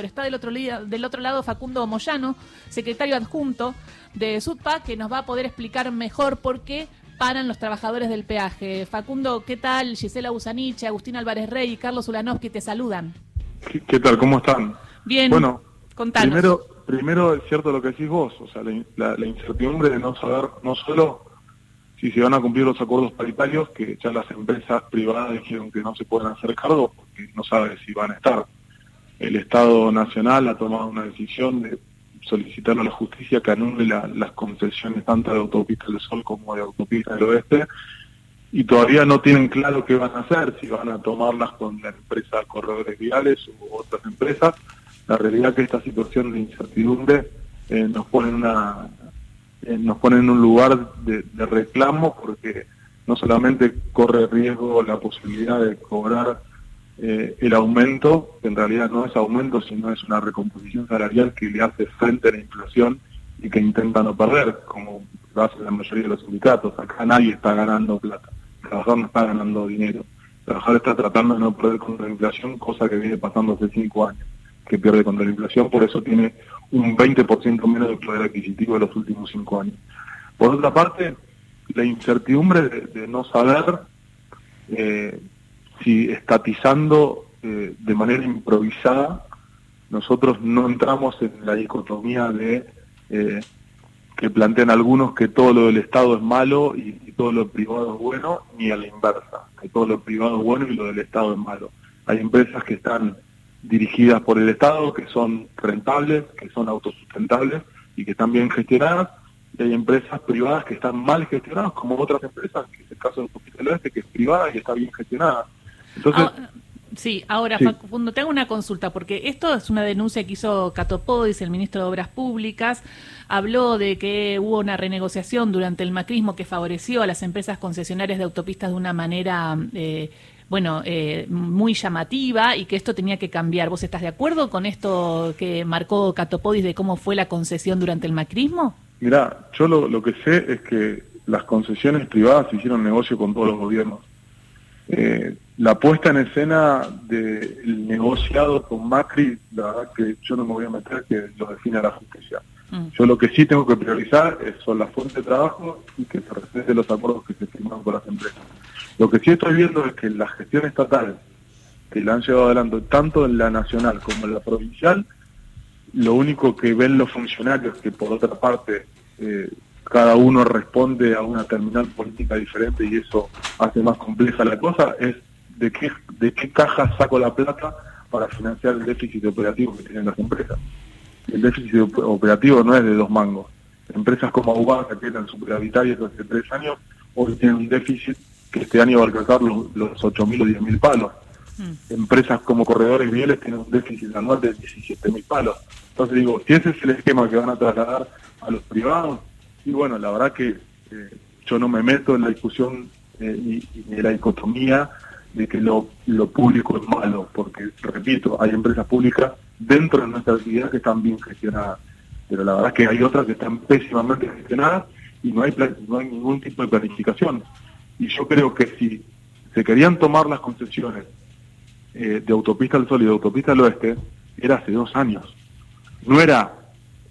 Está del otro, del otro lado Facundo Moyano, secretario adjunto de SUDPA, que nos va a poder explicar mejor por qué paran los trabajadores del peaje. Facundo, ¿qué tal? Gisela Busanich, Agustín Álvarez Rey y Carlos Ulanovsky te saludan. ¿Qué, tal? ¿Cómo están? Bien, bueno, Primero, primero es cierto lo que decís vos, o sea, la, incertidumbre de no saber no solo si se van a cumplir los acuerdos paritarios, que ya las empresas privadas dijeron que no se pueden hacer cargo porque no sabe si van a estar el Estado Nacional ha tomado una decisión de solicitar a la justicia que anule las concesiones tanto de Autopista del Sol como de Autopista del Oeste y todavía no tienen claro qué van a hacer, si van a tomarlas con la empresa Corredores Viales u otras empresas. La realidad es que esta situación de incertidumbre eh, eh, nos pone en un lugar de reclamo porque no solamente corre riesgo la posibilidad de cobrar eh, el aumento, en realidad no es aumento, sino es una recomposición salarial que le hace frente a la inflación y que intenta no perder, como lo hace la mayoría de los sindicatos. Acá nadie está ganando plata, el trabajador no está ganando dinero. El trabajador está tratando de no perder contra la inflación, cosa que viene pasando hace cinco años, que pierde contra la inflación, por eso tiene un 20% menos de poder adquisitivo de los últimos cinco años. Por otra parte, la incertidumbre de, no saber eh, si estatizando eh, de manera improvisada, nosotros no entramos en la dicotomía de eh, que plantean algunos que todo lo del Estado es malo y, todo lo privado es bueno, ni a la inversa, que todo lo privado es bueno y lo del Estado es malo. Hay empresas que están dirigidas por el Estado, que son rentables, que son autosustentables y que están bien gestionadas, y hay empresas privadas que están mal gestionadas, como otras empresas, que es el caso de Hospital Oeste, que es privada y está bien gestionada. Ah, sí, ahora, Facundo, te hago una consulta, porque esto es una denuncia que hizo Catopodis, el ministro de Obras Públicas. Habló de que hubo una renegociación durante el macrismo que favoreció a las empresas concesionarias de autopistas de una manera, eh, bueno, eh, muy llamativa y que esto tenía que cambiar. ¿Vos estás de acuerdo con esto que marcó Catopodis de cómo fue la concesión durante el macrismo? Mira, yo lo, lo que sé es que las concesiones privadas hicieron negocio con todos los gobiernos. Eh, la puesta en escena del negociado con Macri, la verdad que yo no me voy a meter que lo define la justicia. Mm. Yo lo que sí tengo que priorizar son las fuentes de trabajo y que se respeten los acuerdos que se firman con las empresas. Lo que sí estoy viendo es que la gestión estatal que la han llevado adelante tanto en la nacional como en la provincial, lo único que ven los funcionarios, que por otra parte eh, cada uno responde a una terminal política diferente y eso hace más compleja la cosa, es de qué, de qué caja saco la plata para financiar el déficit operativo que tienen las empresas. El déficit operativo no es de dos mangos. Empresas como Aubasa, que eran superavitarias hace tres años, hoy tienen un déficit que este año va a alcanzar los, los 8.000 o 10.000 palos. Mm. Empresas como Corredores Mieles tienen un déficit anual de 17.000 palos. Entonces digo, si ese es el esquema que van a trasladar a los privados, y bueno, la verdad que eh, yo no me meto en la discusión eh, ni, en la dicotomía de que lo, público es malo, porque, repito, hay empresas públicas dentro de nuestra actividad que están bien gestionadas, pero la verdad que hay otras que están pésimamente gestionadas y no hay, no hay ningún tipo de planificación. Y yo creo que si se querían tomar las concesiones eh, de Autopista al Sol y de Autopista al Oeste, era hace dos años. No era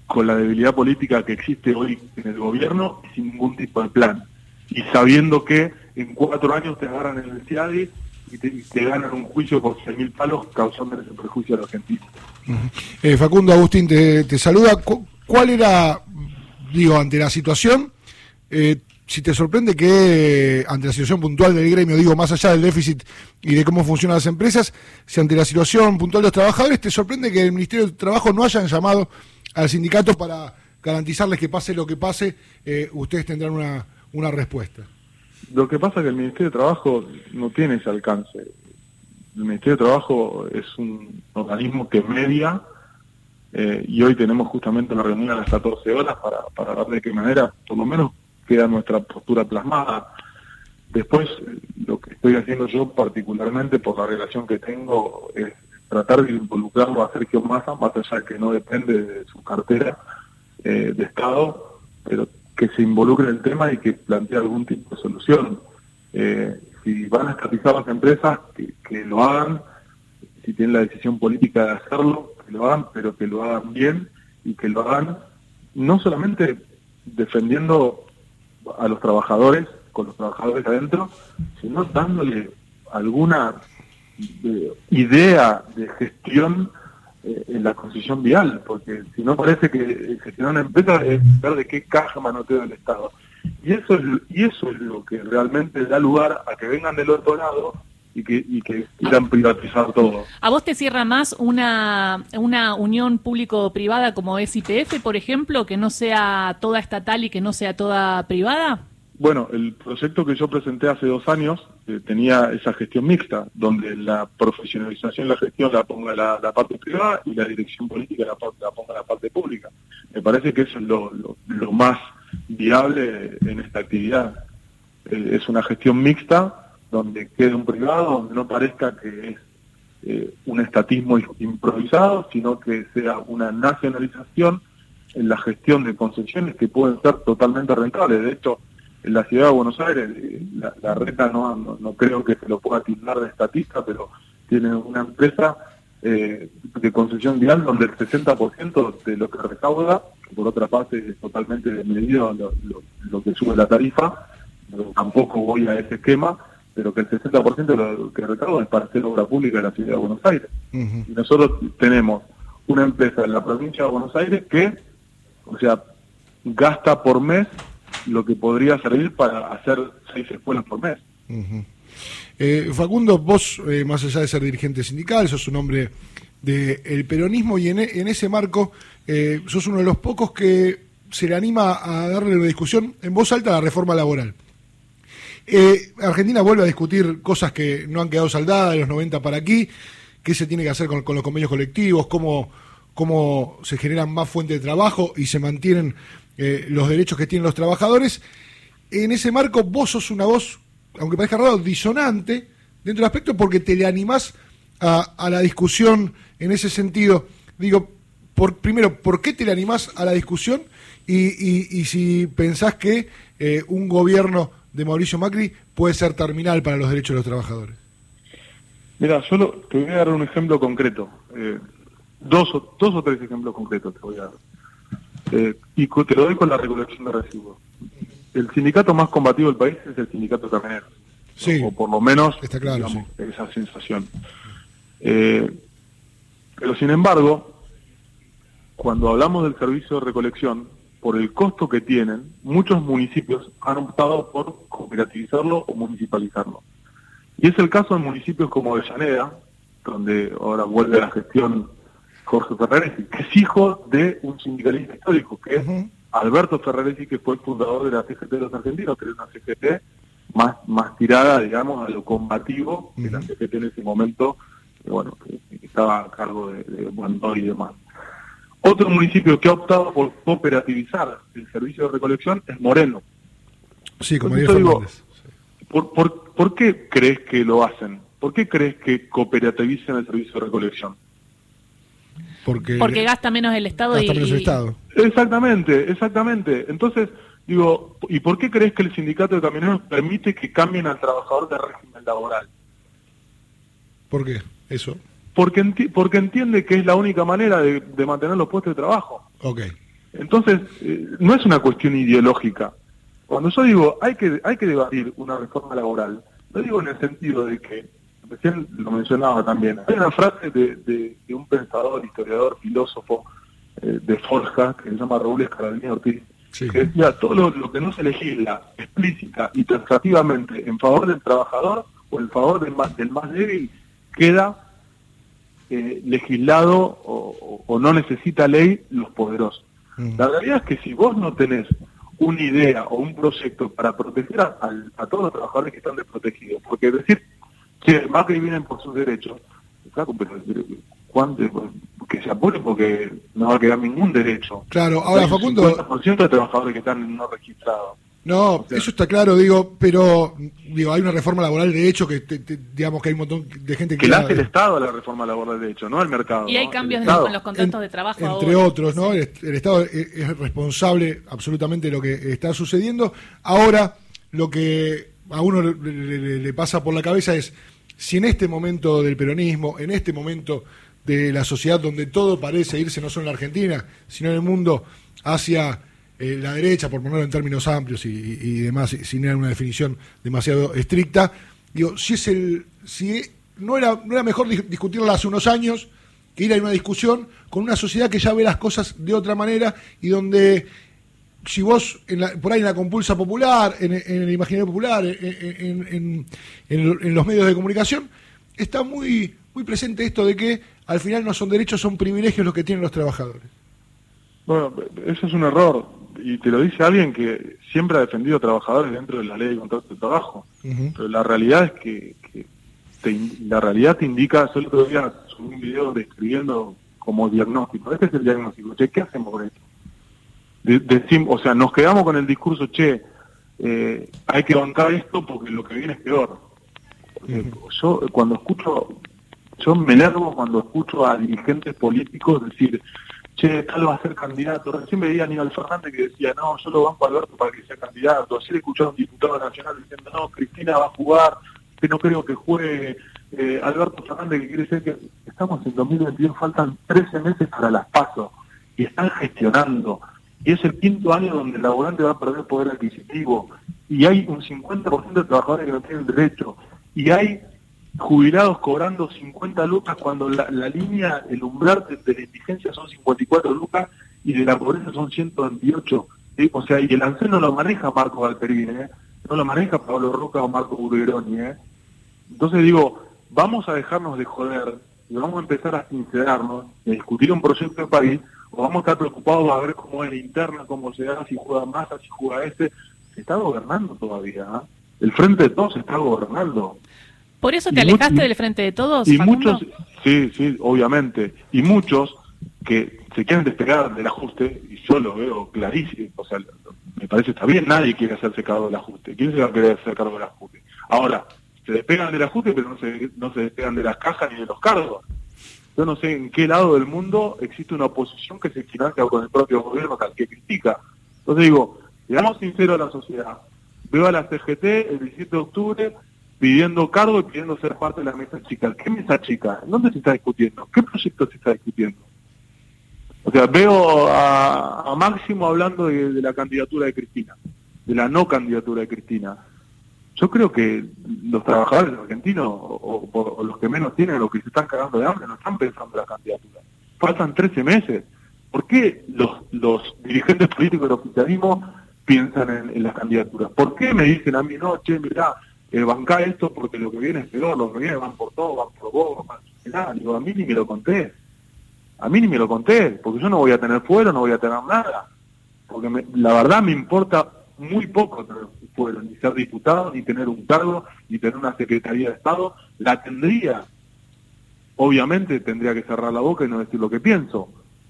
con la debilidad política que existe hoy en el gobierno sin ningún tipo de plan. Y sabiendo que en cuatro años te agarran en el CIADI y te, ganan un juicio por 100.000 palos causando ese prejuicio a los argentinos. Eh, Facundo Agustín te, saluda. ¿Cuál era, digo, ante la situación, eh, si te sorprende que ante la situación puntual del gremio, digo, más allá del déficit y de cómo funcionan las empresas, si ante la situación puntual de los trabajadores, te sorprende que el Ministerio de Trabajo no hayan llamado al sindicato para garantizarles que pase lo que pase, eh, ustedes tendrán una, una respuesta. Lo que pasa es que el Ministerio de Trabajo no tiene ese alcance. El Ministerio de Trabajo es un organismo que media eh, y hoy tenemos justamente una reunión a las 14 horas para, para ver de qué manera, por lo menos, queda nuestra postura plasmada. Después, lo que estoy haciendo yo particularmente por la relación que tengo es tratar de involucrarlo a Sergio Massa, más allá que no depende de su cartera eh, de Estado, pero que se involucre en el tema y que plantee algún tipo de solución. Eh, si van a estatizar las empresas, que, lo hagan, si tienen la decisión política de hacerlo, que lo hagan, pero que lo hagan bien y que lo hagan no solamente defendiendo a los trabajadores, con los trabajadores adentro, sino dándole alguna eh, idea de gestión eh, en la concesión vial, porque si no parece que gestionar una empresa es ver de qué caja manoteo el Estado. Y eso es, y eso es lo que realmente da lugar a que vengan del otro lado y que, y que quieran privatizar todo. ¿A vos te cierra más una, una unión público-privada como es IPF, por ejemplo, que no sea toda estatal y que no sea toda privada? Bueno, el proyecto que yo presenté hace dos años eh, tenía esa gestión mixta, donde la profesionalización la gestión la ponga la, parte privada y la dirección política la, la, ponga la parte pública. Me parece que eso es lo, lo, más viable en esta actividad. Eh, es una gestión mixta donde quede un privado, donde no parezca que es eh, un estatismo improvisado, sino que sea una nacionalización en la gestión de concesiones que pueden ser totalmente rentables. De hecho, en la ciudad de Buenos Aires, eh, la, reta no, no, creo que se lo pueda tildar de estatista, pero tiene una empresa eh, de concesión vial donde el 60% de lo que recauda, que por otra parte es totalmente desmedido lo, lo, que sube la tarifa, tampoco voy a ese esquema, pero que el 60% de lo que recauda es para hacer obra pública en la ciudad de Buenos Aires. Y nosotros tenemos una empresa en la provincia de Buenos Aires que, o sea, gasta por mes lo que podría servir para hacer seis escuelas por mes. Eh, Facundo, vos, eh, más allá de ser dirigente sindical, sos un hombre del peronismo y en, en ese marco eh, sos uno de los pocos que se le anima a darle una discusión en voz alta a la reforma laboral. Argentina vuelve a discutir cosas que no han quedado saldadas de los 90 para aquí, qué se tiene que hacer con, los convenios colectivos, cómo, cómo se generan más fuentes de trabajo y se mantienen eh, los derechos que tienen los trabajadores. En ese marco vos sos una voz, aunque parezca raro, disonante dentro del aspecto porque te le animás a, la discusión en ese sentido. Digo, primero, ¿por qué te le animás a la discusión? Y, si pensás que eh, un gobierno de Mauricio Macri puede ser terminal para los derechos de los trabajadores. Mira, solo te voy a dar un ejemplo concreto. Eh, dos, dos o tres ejemplos concretos te voy a dar. Eh, y te lo doy con la recolección de residuos. El sindicato más combativo del país es el sindicato camionero. Sí, o por lo menos está claro, esa sensación. Eh, pero sin embargo, cuando hablamos del servicio de recolección, por el costo que tienen, muchos municipios han optado por cooperativizarlo o municipalizarlo. Y es el caso de municipios como Avellaneda, donde ahora vuelve la gestión Jorge Ferraresi, que es hijo de un sindicalista histórico, que es Alberto Ferraresi, que fue el fundador de la CGT de los argentinos, que era una CGT más, más tirada, digamos, a lo combativo que la CGT en ese momento, bueno, que, estaba a cargo de, de y demás. Otro municipio que ha optado por cooperativizar el servicio de recolección es Moreno. Sí, como digo, ¿por, por, ¿Por qué crees que lo hacen? ¿Por qué crees que cooperativizan el servicio de recolección? Porque, gasta menos el Estado gasta menos el Estado. Exactamente, exactamente. Entonces, digo, ¿y por qué crees que el sindicato de camioneros permite que cambien al trabajador de régimen laboral? ¿Por qué? Eso. Porque, porque entiende que es la única manera de, mantener los puestos de trabajo. Ok. Entonces, eh, no es una cuestión ideológica. Cuando yo digo, hay que, hay que debatir una reforma laboral, lo digo en el sentido de que recién lo mencionaba también, hay una frase de, un pensador, historiador, filósofo eh, de Forja, que se llama Raúl Escarabini Ortiz, que decía, todo lo, que no se legisla explícita y taxativamente en favor del trabajador o en favor del más, del más débil, queda eh, legislado o, no necesita ley los poderosos. Mm. La realidad es que si vos no tenés una idea o un proyecto para proteger a, a todos los trabajadores que están desprotegidos, porque decir más que vienen por sus derechos, claro, pero que se apure porque no va a quedar ningún derecho. Claro, ahora Facundo... 50% de trabajadores que están no registrados. No, eso está claro, digo, pero digo, hay una reforma laboral de hecho que digamos que hay un montón de gente que... Que la hace el Estado a la reforma laboral de hecho, no el mercado. Y hay cambios en los contratos de trabajo. Entre otros, ¿no? El, Estado es, responsable absolutamente de lo que está sucediendo. Ahora, lo que a uno le pasa por la cabeza es si en este momento del peronismo, en este momento de la sociedad donde todo parece irse no solo en la Argentina, sino en el mundo hacia eh, la derecha, por ponerlo en términos amplios y, demás, sin una definición demasiado estricta. Digo, si es el, si no era, no era mejor discutirla hace unos años que ir a una discusión con una sociedad que ya ve las cosas de otra manera y donde si vos por ahí en la compulsa popular, en, el imaginario popular, en, los medios de comunicación, está muy, muy presente esto de que al final no son derechos, son privilegios los que tienen los trabajadores. Bueno, eso es un error, y te lo dice alguien que siempre ha defendido trabajadores dentro de la ley de contrato de trabajo. Pero la realidad es que, la realidad te indica, solo otro día subí un video describiendo como diagnóstico, este es el diagnóstico, che, ¿qué hacemos con esto? o sea, nos quedamos con el discurso, che, eh, hay que bancar esto porque lo que viene es peor. Yo cuando escucho, yo me enervo cuando escucho a dirigentes políticos decir, che, tal va a ser candidato. Recién veía a Aníbal Fernández que decía, no, yo lo banco a Alberto para que sea candidato. Ayer escuché a un diputado nacional diciendo, no, Cristina va a jugar, que no creo que juegue. Eh, Alberto Fernández que quiere decir que estamos en 2022, faltan 13 meses para las pasos y están gestionando y es el quinto año donde el laborante va a perder poder adquisitivo, y hay un 50% de trabajadores que no tienen derecho, y hay jubilados cobrando 50 lucas cuando la, línea, el umbral de, la indigencia son 54 lucas y de la pobreza son 128. O sea, y el ANSES no lo maneja Marco Galperini, ¿eh? no lo maneja Pablo Roca o Marco Burgeroni. ¿eh? Entonces digo, vamos a dejarnos de joder y vamos a empezar a sincerarnos, a discutir un proyecto de país o vamos a estar preocupados a ver cómo es la interna, cómo se da, si juega más, si juega este. Se está gobernando todavía. ¿ah? El Frente de Todos está gobernando. ¿Por eso te alejaste del Frente de Todos? Y muchos, sí, sí, obviamente. Y muchos que se quieren despegar del ajuste, y yo lo veo clarísimo, o sea, me parece está bien, nadie quiere hacerse cargo del ajuste. ¿Quién se va a querer hacer cargo del ajuste? Ahora, se despegan del ajuste, pero no se, no se despegan de las cajas ni de los cargos. Yo no sé en qué lado del mundo existe una oposición que se financia con el propio gobierno tal que critica. Entonces digo, seamos sinceros a la sociedad. Veo a la CGT el 17 de octubre pidiendo cargo y pidiendo ser parte de la mesa chica. ¿Qué mesa chica? ¿Dónde se está discutiendo? ¿Qué proyecto se está discutiendo? O sea, veo a, Máximo hablando de la candidatura de Cristina, de la no candidatura de Cristina yo creo que los trabajadores argentinos, o, los que menos tienen, los que se están cagando de hambre, no están pensando en la candidatura. Faltan 13 meses. ¿Por qué los, dirigentes políticos del oficialismo piensan en, las candidaturas? ¿Por qué me dicen a mí, no, che, mirá, eh, banca esto porque lo que viene es peor, lo que van por todo, van por vos, van... digo, a mí ni me lo conté. A mí ni me lo conté, porque yo no voy a tener fuero, no voy a tener nada. Porque la verdad me importa muy poco fueron, ni ser diputado, ni tener un cargo, ni tener una Secretaría de Estado, la tendría. Obviamente tendría que cerrar la boca y no decir lo que pienso.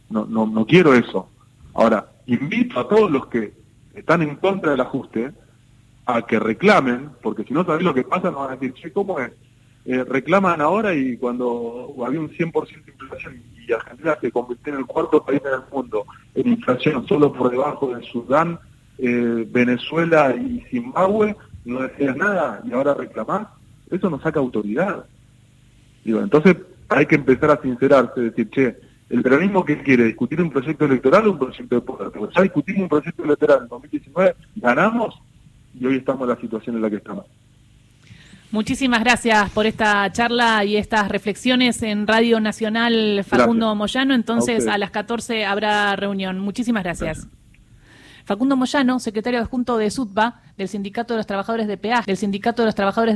No, no, no quiero eso. Ahora, invito a todos los que están en contra del ajuste a que reclamen, porque si no sabéis lo que pasa, nos van a decir, che, ¿cómo es? Eh, reclaman ahora y cuando había un 100% de inflación y Argentina se convirtió en el cuarto país en el mundo en inflación solo por debajo del Sudán, eh, Venezuela y Zimbabue, no decías nada y ahora reclamás, eso no saca autoridad. Digo, entonces hay que empezar a sincerarse, decir, che, el peronismo que quiere discutir un proyecto electoral o un proyecto de poder, porque ya discutimos un proyecto electoral en 2019, ganamos y hoy estamos en la situación en la que estamos. Muchísimas gracias por esta charla y estas reflexiones en Radio Nacional Facundo Moyano. Entonces, a, las 14 habrá reunión. Muchísimas gracias. Facundo Moyano, secretario adjunto de SUTBA, del Sindicato de los Trabajadores de Peaje, del Sindicato de los Trabajadores